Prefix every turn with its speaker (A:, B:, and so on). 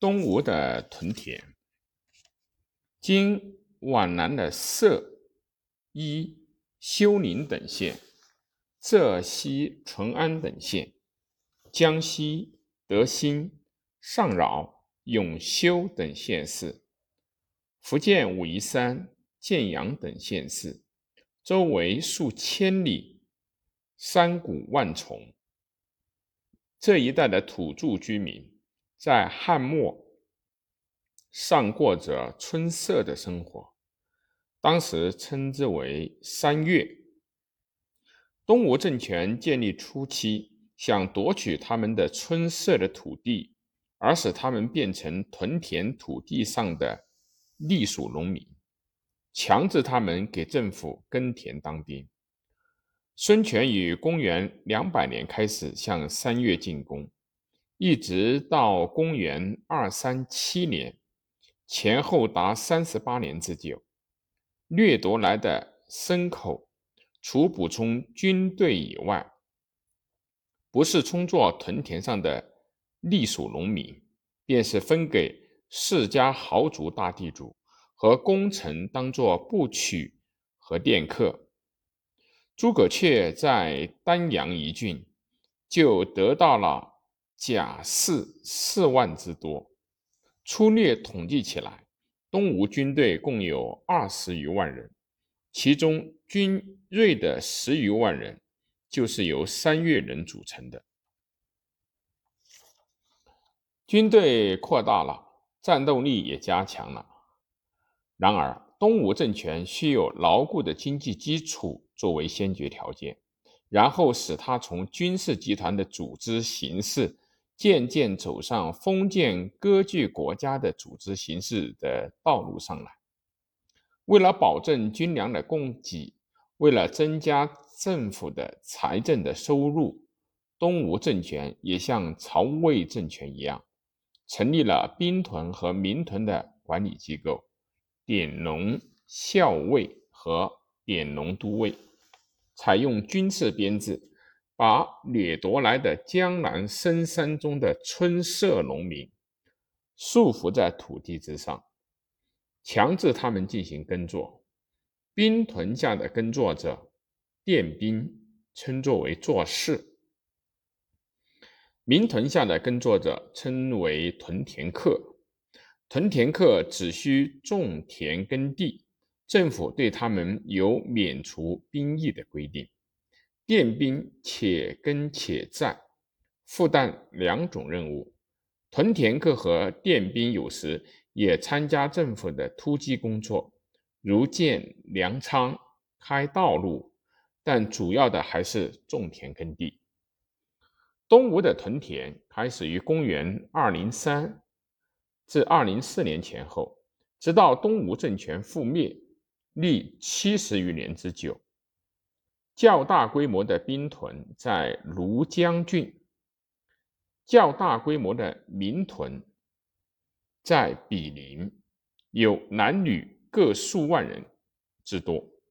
A: 东吴的屯田，今皖南的歙、伊、休宁等县，浙西淳安等县，江西德兴、上饶、永修等县市，福建武夷山、建阳等县市，周围数千里，山谷万重。这一带的土著居民。在汉末尚过着春色的生活，当时称之为三月。东吴政权建立初期，想夺取他们的春色的土地，而使他们变成屯田土地上的隶属农民，强制他们给政府耕田当兵。孙权于公元两百年开始向三月进攻。一直到公元二三七年，前后达三十八年之久。掠夺来的牲口，除补充军队以外，不是充作屯田上的隶属农民，便是分给世家豪族大地主和功臣当作部曲和佃客。诸葛恪在丹阳一郡，就得到了。甲士四万之多，粗略统计起来，东吴军队共有二十余万人，其中军锐的十余万人就是由三越人组成的。军队扩大了，战斗力也加强了。然而，东吴政权需有牢固的经济基础作为先决条件，然后使他从军事集团的组织形式。渐渐走上封建割据国家的组织形式的道路上来。为了保证军粮的供给，为了增加政府的财政的收入，东吴政权也像曹魏政权一样，成立了兵屯和民屯的管理机构，典农校尉和典农都尉，采用军事编制。把掠夺来的江南深山中的春色农民束缚在土地之上，强制他们进行耕作。兵屯下的耕作者，佃兵，称作为作士；民屯下的耕作者称为屯田客。屯田客只需种田耕地，政府对他们有免除兵役的规定。佃兵且耕且战，负担两种任务。屯田客和佃兵有时也参加政府的突击工作，如建粮仓、开道路，但主要的还是种田耕地。东吴的屯田开始于公元二零三至二零四年前后，直到东吴政权覆灭，历七十余年之久。较大规模的兵屯在庐江郡，较大规模的民屯在比邻，有男女各数万人之多。